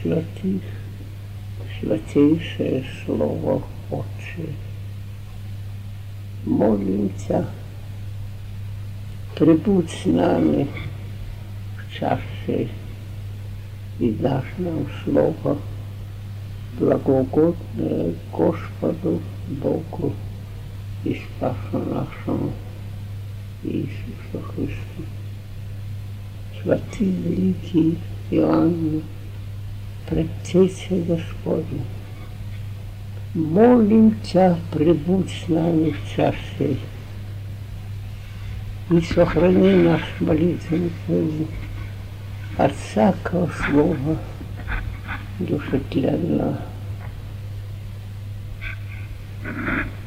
всех святых, святейшее Слово Отче, молимся, прибудь с нами в часе и дашь нам Слово благогодное Господу Богу и Спасу нашему Иисусу Христу. Святый великий Иоанн, предтеча Господня, молим Тебя, прибудь с нами в часе и сохрани наш молитвенный путь от всякого слова душетленного.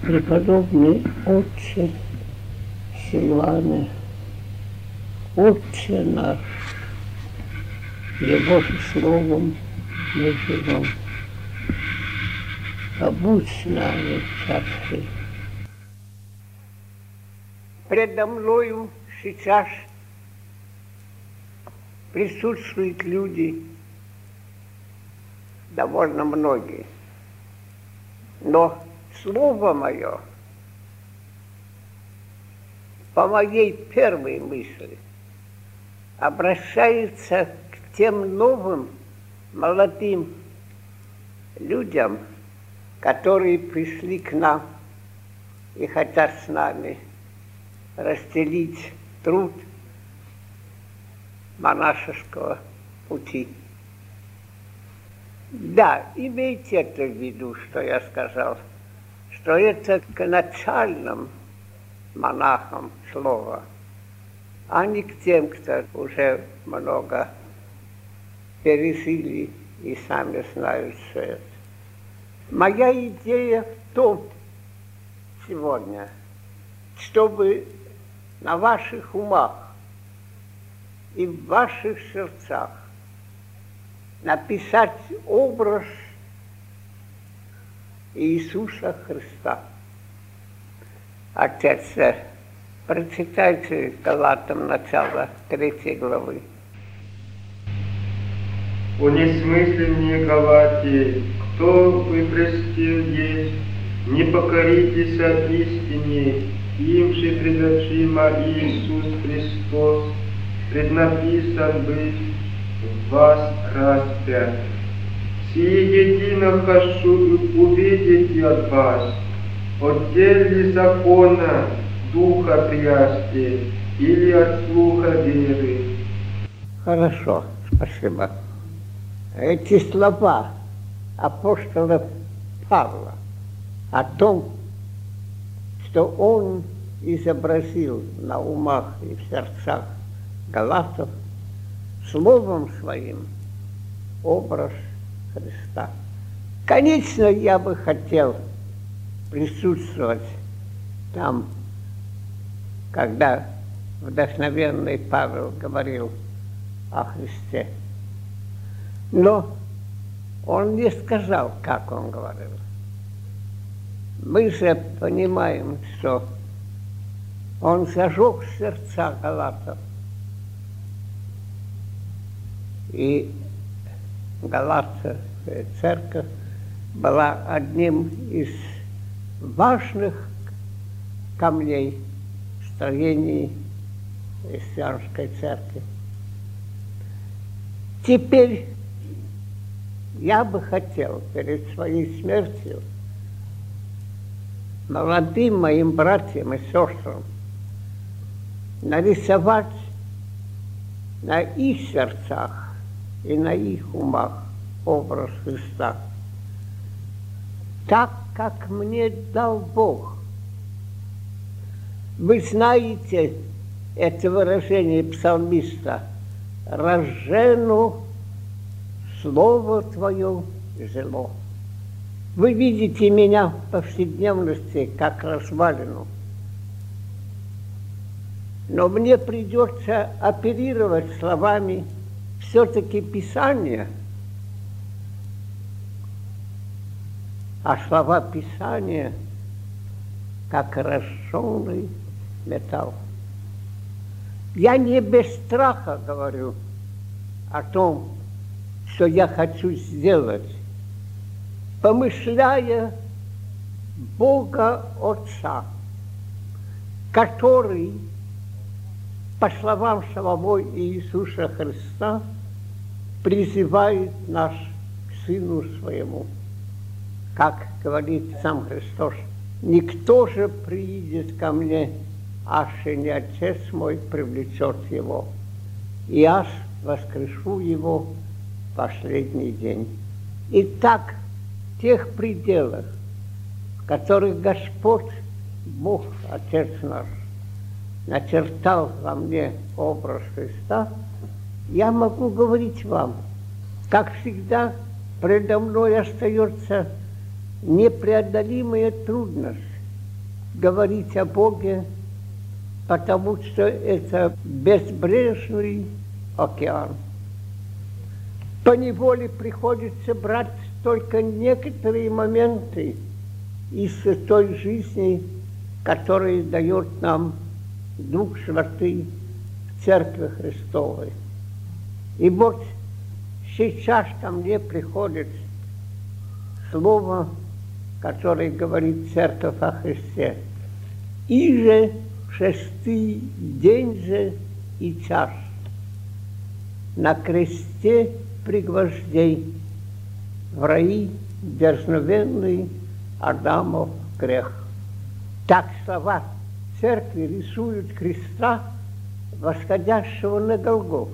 Преподобный Отче Силуане, Отче наш, Его же словом с нами в часе. Предо мною сейчас присутствуют люди, довольно многие. Но слово мое по моей первой мысли обращается к тем новым молодым людям, которые пришли к нам и хотят с нами разделить труд монашеского пути. Да, имейте это в виду, что я сказал, что это к начальным монахам слово, а не к тем, кто уже много пережили и сами знают все это. Моя идея в том сегодня, чтобы на ваших умах и в ваших сердцах написать образ Иисуса Христа. Отец, прочитайте Галатам начало третьей главы. О несмысленнее Галатии, кто вы простил есть, не покоритесь от истине, им же предочима Иисус Христос, преднаписан быть вас распят. Сие едино хочу увидеть от вас, от ли закона духа прясти или от слуха веры. Хорошо, спасибо. Эти слова апостола Павла о том, что он изобразил на умах и в сердцах галатов словом своим образ Христа. Конечно, я бы хотел присутствовать там, когда вдохновенный Павел говорил о Христе. Но он не сказал, как он говорил. Мы же понимаем, что он зажег сердца галатов. И Галатская церковь была одним из важных камней строений христианской церкви. Теперь я бы хотел перед своей смертью молодым моим братьям и сестрам нарисовать на их сердцах и на их умах образ Христа. Так, как мне дал Бог. Вы знаете это выражение псалмиста «Рожену Слово Твое жило». Вы видите меня в повседневности как развалину. Но мне придется оперировать словами все-таки Писания. А слова Писания как рожженный металл. Я не без страха говорю о том, что я хочу сделать помышляя Бога Отца, который, по словам самого Иисуса Христа, призывает нас к Сыну Своему. Как говорит сам Христос, «Никто же приидет ко мне, и не Отец мой привлечет его, и аж воскрешу его последний день». Итак, тех пределах, в которых Господь, Бог, Отец наш, начертал во мне образ Христа, я могу говорить вам, как всегда, предо мной остается непреодолимая трудность говорить о Боге, потому что это безбрежный океан. По неволе приходится брать только некоторые моменты из той жизни, которая дает нам Дух Святый в Церкви Христовой. И вот сейчас ко мне приходит слово, которое говорит Церковь о Христе. И же шестый день же и час на кресте пригвождей в раи дерзновенный Адамов грех. Так слова церкви рисуют креста, восходящего на Голгофу.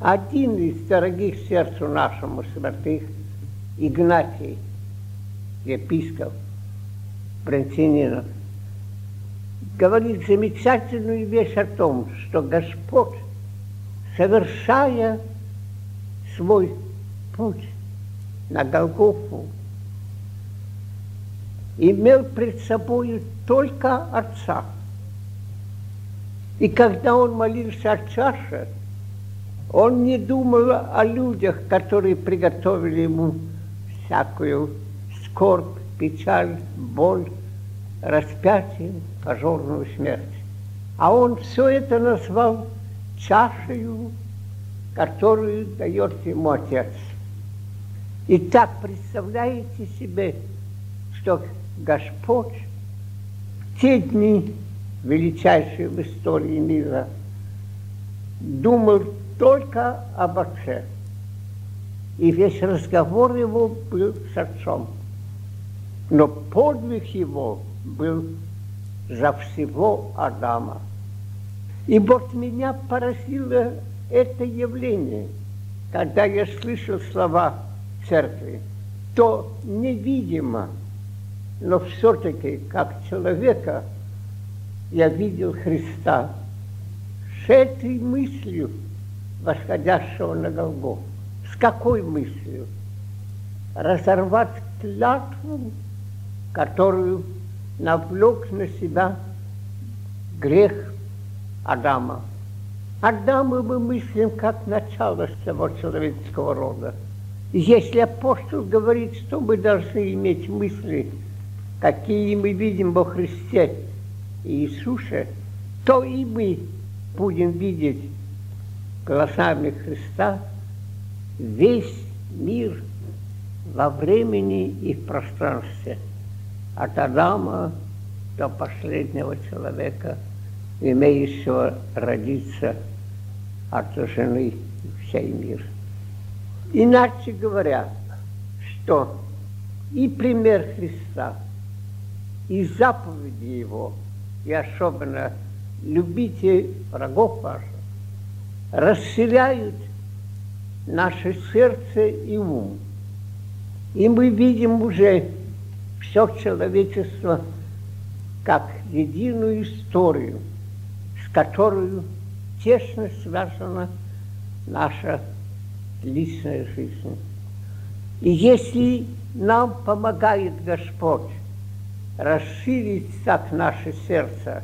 Один из дорогих сердцу нашему святых, Игнатий, епископ Брентининов, говорит замечательную вещь о том, что Господь, совершая свой путь на Голгофу, имел пред собой только Отца. И когда он молился о чаше, он не думал о людях, которые приготовили ему всякую скорбь, печаль, боль, распятие, позорную смерть. А он все это назвал чашею, которую дает ему Отец. И так представляете себе, что Господь в те дни, величайшие в истории мира, думал только об Отце. И весь разговор его был с Отцом. Но подвиг его был за всего Адама. И вот меня поразило это явление, когда я слышал слова церкви, то невидимо, но все-таки как человека я видел Христа с этой мыслью, восходящего на Голгофу. С какой мыслью? Разорвать клятву, которую навлек на себя грех Адама. Адама мы мыслим как начало всего человеческого рода – если апостол говорит, что мы должны иметь мысли, какие мы видим во Христе и Иисусе, то и мы будем видеть глазами Христа весь мир во времени и в пространстве, от Адама до последнего человека, имеющего родиться от жены всей мир. Иначе говоря, что и пример Христа, и заповеди Его, и особенно любите врагов ваших, расширяют наше сердце и ум. И мы видим уже все человечество как единую историю, с которой тесно связана наша личная жизнь. И если нам помогает Господь расширить так наше сердце,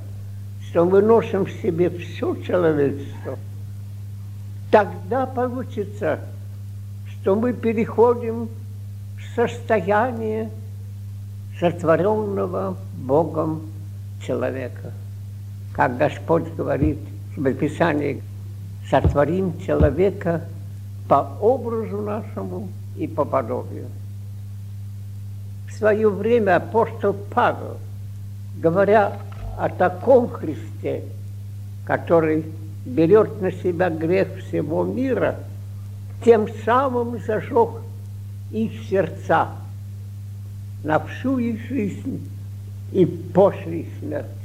что мы носим в себе все человечество, тогда получится, что мы переходим в состояние сотворенного Богом человека. Как Господь говорит в Писании, сотворим человека по образу нашему и по подобию. В свое время апостол Павел, говоря о таком Христе, который берет на себя грех всего мира, тем самым зажег их сердца на всю их жизнь и после смерти.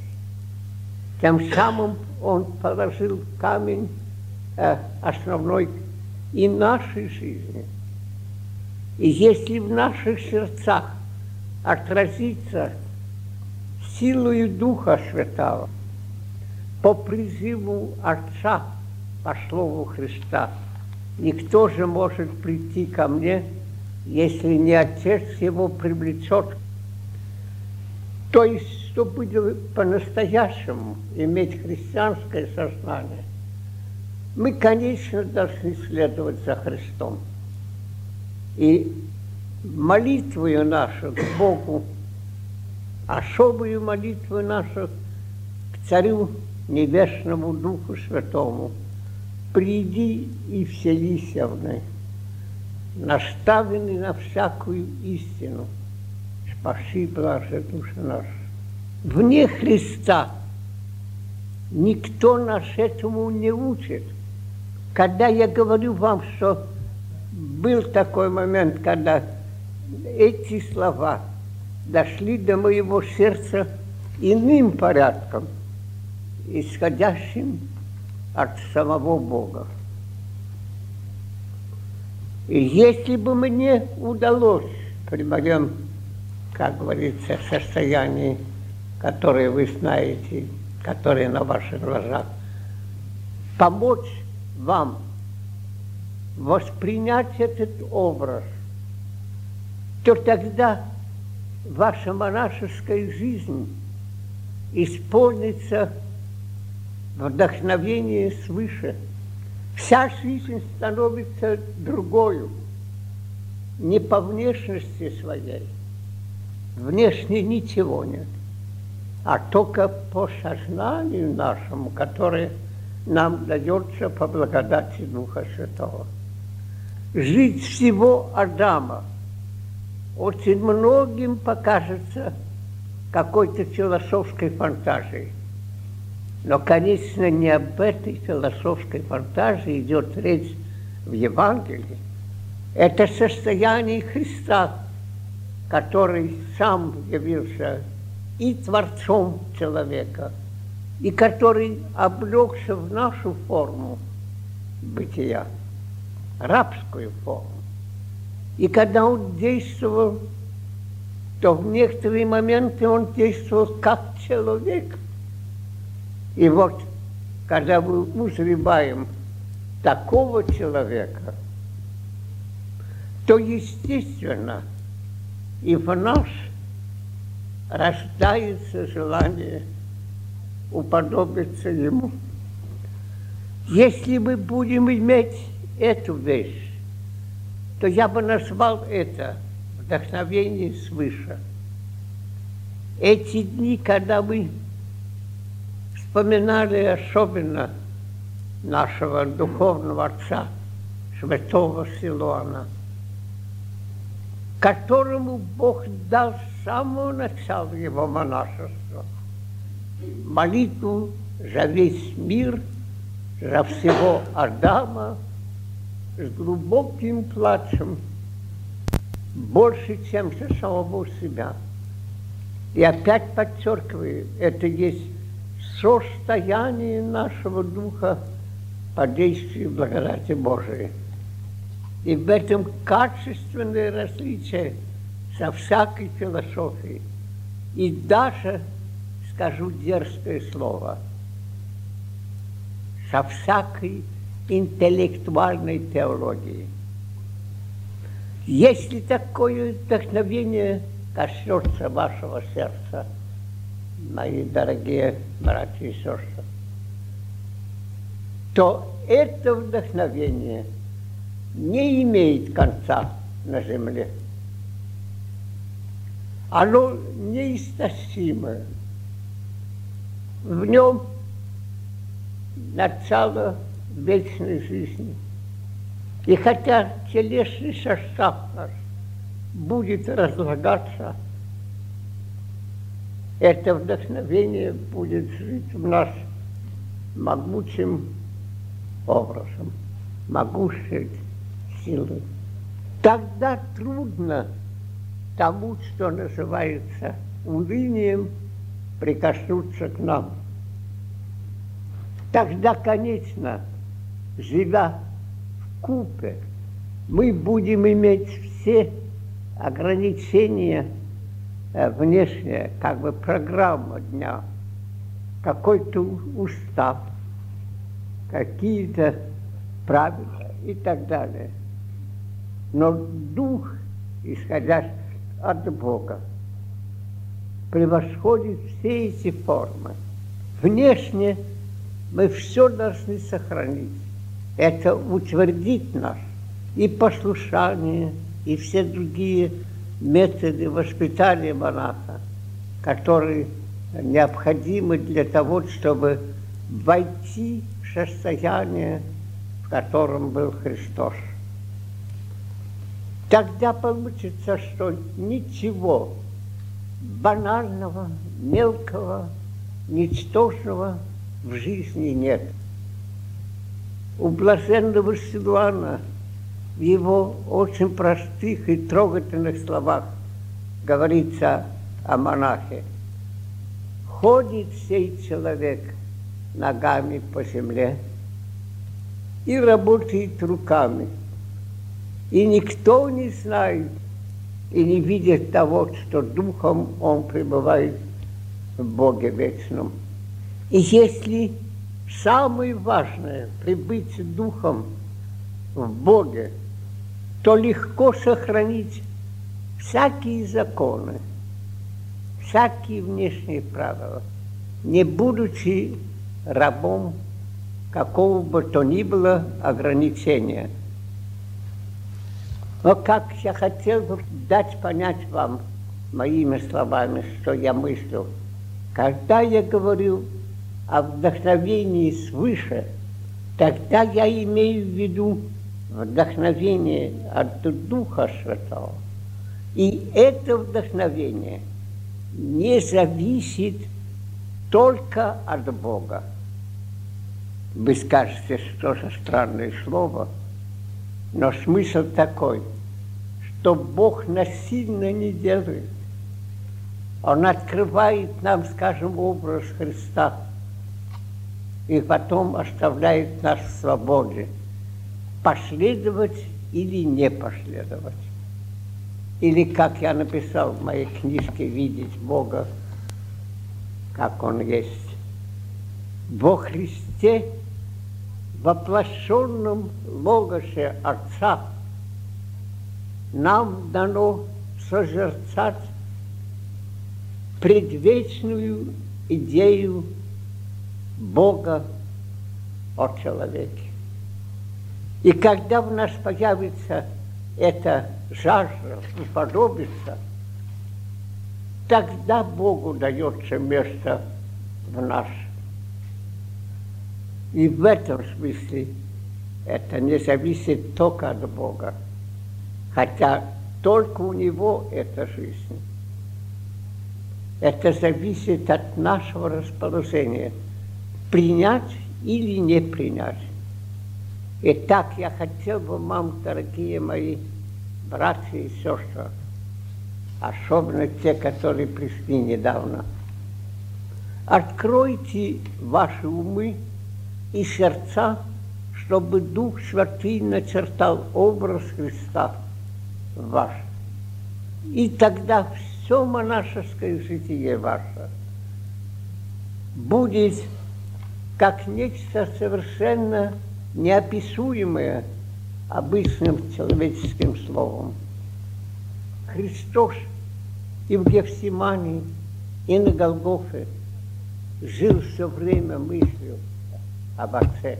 Тем самым он положил камень э, основной и нашей жизни. И если в наших сердцах отразится силою Духа Святого, по призыву Отца, по Слову Христа, никто же может прийти ко мне, если не Отец его привлечет. То есть, чтобы по-настоящему иметь христианское сознание, мы, конечно, должны следовать за Христом. И молитвою нашу к Богу, особую молитву нашу к Царю Небесному Духу Святому, приди и вселися в них, наставлены на всякую истину, спаси, блаже душа наша. Вне Христа никто нас этому не учит – когда я говорю вам, что был такой момент, когда эти слова дошли до моего сердца иным порядком, исходящим от самого Бога. И если бы мне удалось при моем, как говорится, состоянии, которое вы знаете, которое на ваших глазах, помочь вам воспринять этот образ, то тогда ваша монашеская жизнь исполнится вдохновение свыше. Вся жизнь становится другой, не по внешности своей. Внешне ничего нет, а только по сознанию нашему, которое нам дается по благодати Духа Святого. Жить всего Адама очень многим покажется какой-то философской фантазией. Но, конечно, не об этой философской фантазии идет речь в Евангелии. Это состояние Христа, который сам явился и Творцом человека – и который облегся в нашу форму бытия, рабскую форму. И когда он действовал, то в некоторые моменты он действовал как человек. И вот, когда мы узреваем такого человека, то, естественно, и в нас рождается желание – уподобиться ему. Если мы будем иметь эту вещь, то я бы назвал это вдохновение свыше. Эти дни, когда мы вспоминали особенно нашего духовного отца, святого Силуана, которому Бог дал самого начала его монашества – молитву за весь мир, за всего Адама с глубоким плачем, больше, чем за самого себя. И опять подчеркиваю, это есть состоянии нашего духа по действию благодати Божией. И в этом качественное различие со всякой философией. И даже, скажу дерзкое слово, со всякой интеллектуальной теологией. Если такое вдохновение коснется вашего сердца, мои дорогие братья и сестры, то это вдохновение не имеет конца на земле. Оно неистощимое. В нем начало вечной жизни. И хотя телесный состав наш будет разлагаться, это вдохновение будет жить в нас могучим образом, могущей силой. Тогда трудно тому, что называется унынием, прикоснуться к нам. Тогда, конечно, живя в купе, мы будем иметь все ограничения э, внешние, как бы программа дня, какой-то устав, какие-то правила и так далее. Но дух, исходящий от Бога, превосходит все эти формы. Внешне мы все должны сохранить. Это утвердит нас и послушание, и все другие методы воспитания монаха, которые необходимы для того, чтобы войти в состояние, в котором был Христос. Тогда получится, что ничего банального, мелкого, ничтожного в жизни нет. У блаженного Силуана в его очень простых и трогательных словах говорится о монахе. Ходит сей человек ногами по земле и работает руками. И никто не знает и не видит того, что духом он пребывает в Боге вечном. И если самое важное – прибыть духом в Боге, то легко сохранить всякие законы, всякие внешние правила, не будучи рабом какого бы то ни было ограничения. Но как я хотел бы дать понять вам моими словами, что я мыслю, когда я говорю о вдохновении свыше, тогда я имею в виду вдохновение от Духа Святого. И это вдохновение не зависит только от Бога. Вы скажете, что за странное слово, но смысл такой, что Бог насильно не делает. Он открывает нам, скажем, образ Христа – и потом оставляет нас в свободе. Последовать или не последовать. Или, как я написал в моей книжке, видеть Бога, как Он есть. Во Христе, воплощенном Логосе Отца, нам дано созерцать предвечную идею Бога о человеке. И когда в нас появится эта жажда уподобиться, тогда Богу дается место в нас. И в этом смысле это не зависит только от Бога, хотя только у Него эта жизнь. Это зависит от нашего расположения – принять или не принять. Итак, я хотел бы вам, дорогие мои братья и сестры, особенно те, которые пришли недавно, Откройте ваши умы и сердца, чтобы Дух Святый начертал образ Христа ваш. И тогда все монашеское житие ваше будет как нечто совершенно неописуемое обычным человеческим словом. Христос и в Гефсимании, и на Голгофе жил все время мыслью об Отце.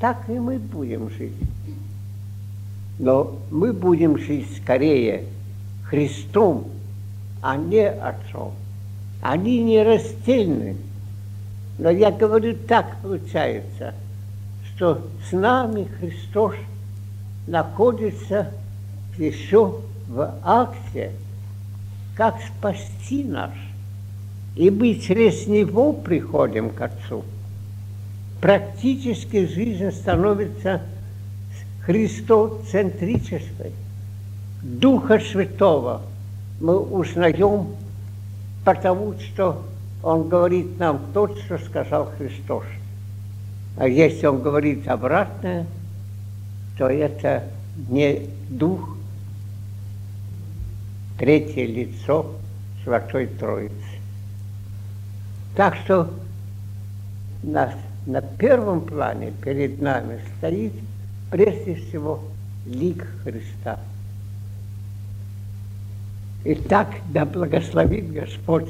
Так и мы будем жить. Но мы будем жить скорее Христом, а не Отцом. Они не растельны. Но я говорю, так получается, что с нами Христос находится еще в акте, как спасти нас. И мы через Него приходим к Отцу. Практически жизнь становится христоцентрической. Духа Святого мы узнаем потому, что Он говорит нам то, что сказал Христос. А если Он говорит обратное, то это не Дух, третье лицо Святой Троицы. Так что на, на первом плане перед нами стоит прежде всего лик Христа. Итак, да благословит Господь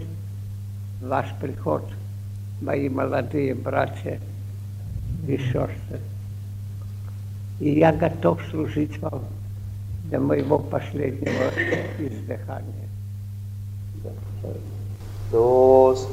ваш приход, мои молодые братья и сестры. И я готов служить вам до моего последнего издыхания. Есть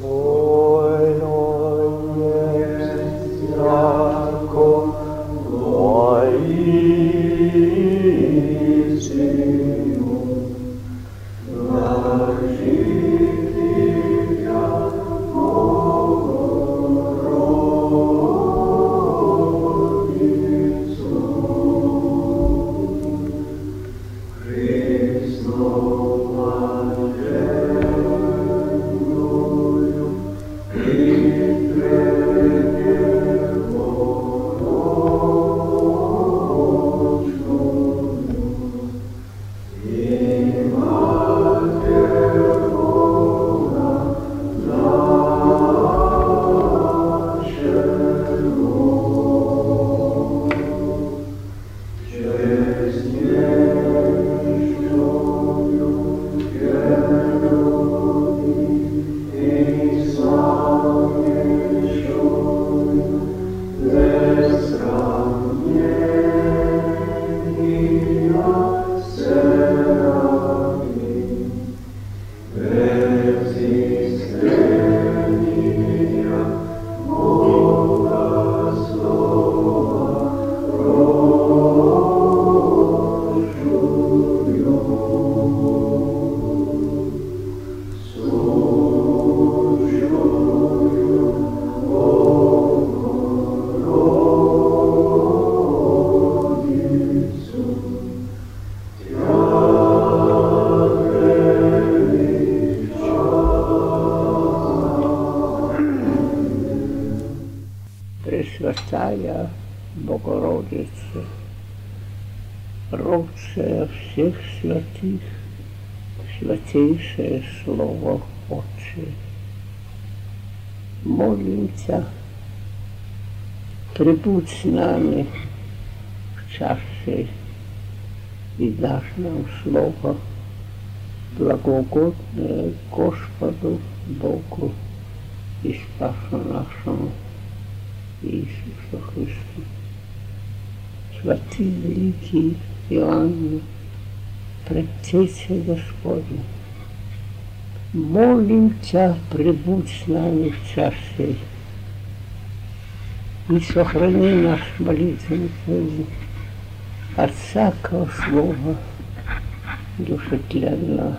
святейшее Слово Отче. Молимся, прибудь с нами в часе и дашь нам Слово благоугодное Господу Богу и Спасу нашему Иисусу Христу. Святый великий Иоанн, предтеча Господня, молим Тебя, прибудь с нами в сей и сохрани наш молитвенный от всякого слова душетленного.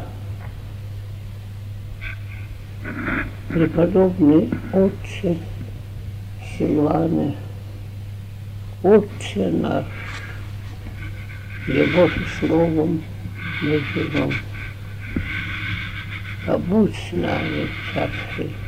Преподобный Отче, Силваны, Отче наш, Его же словом мы живем. Побудь с нами чаше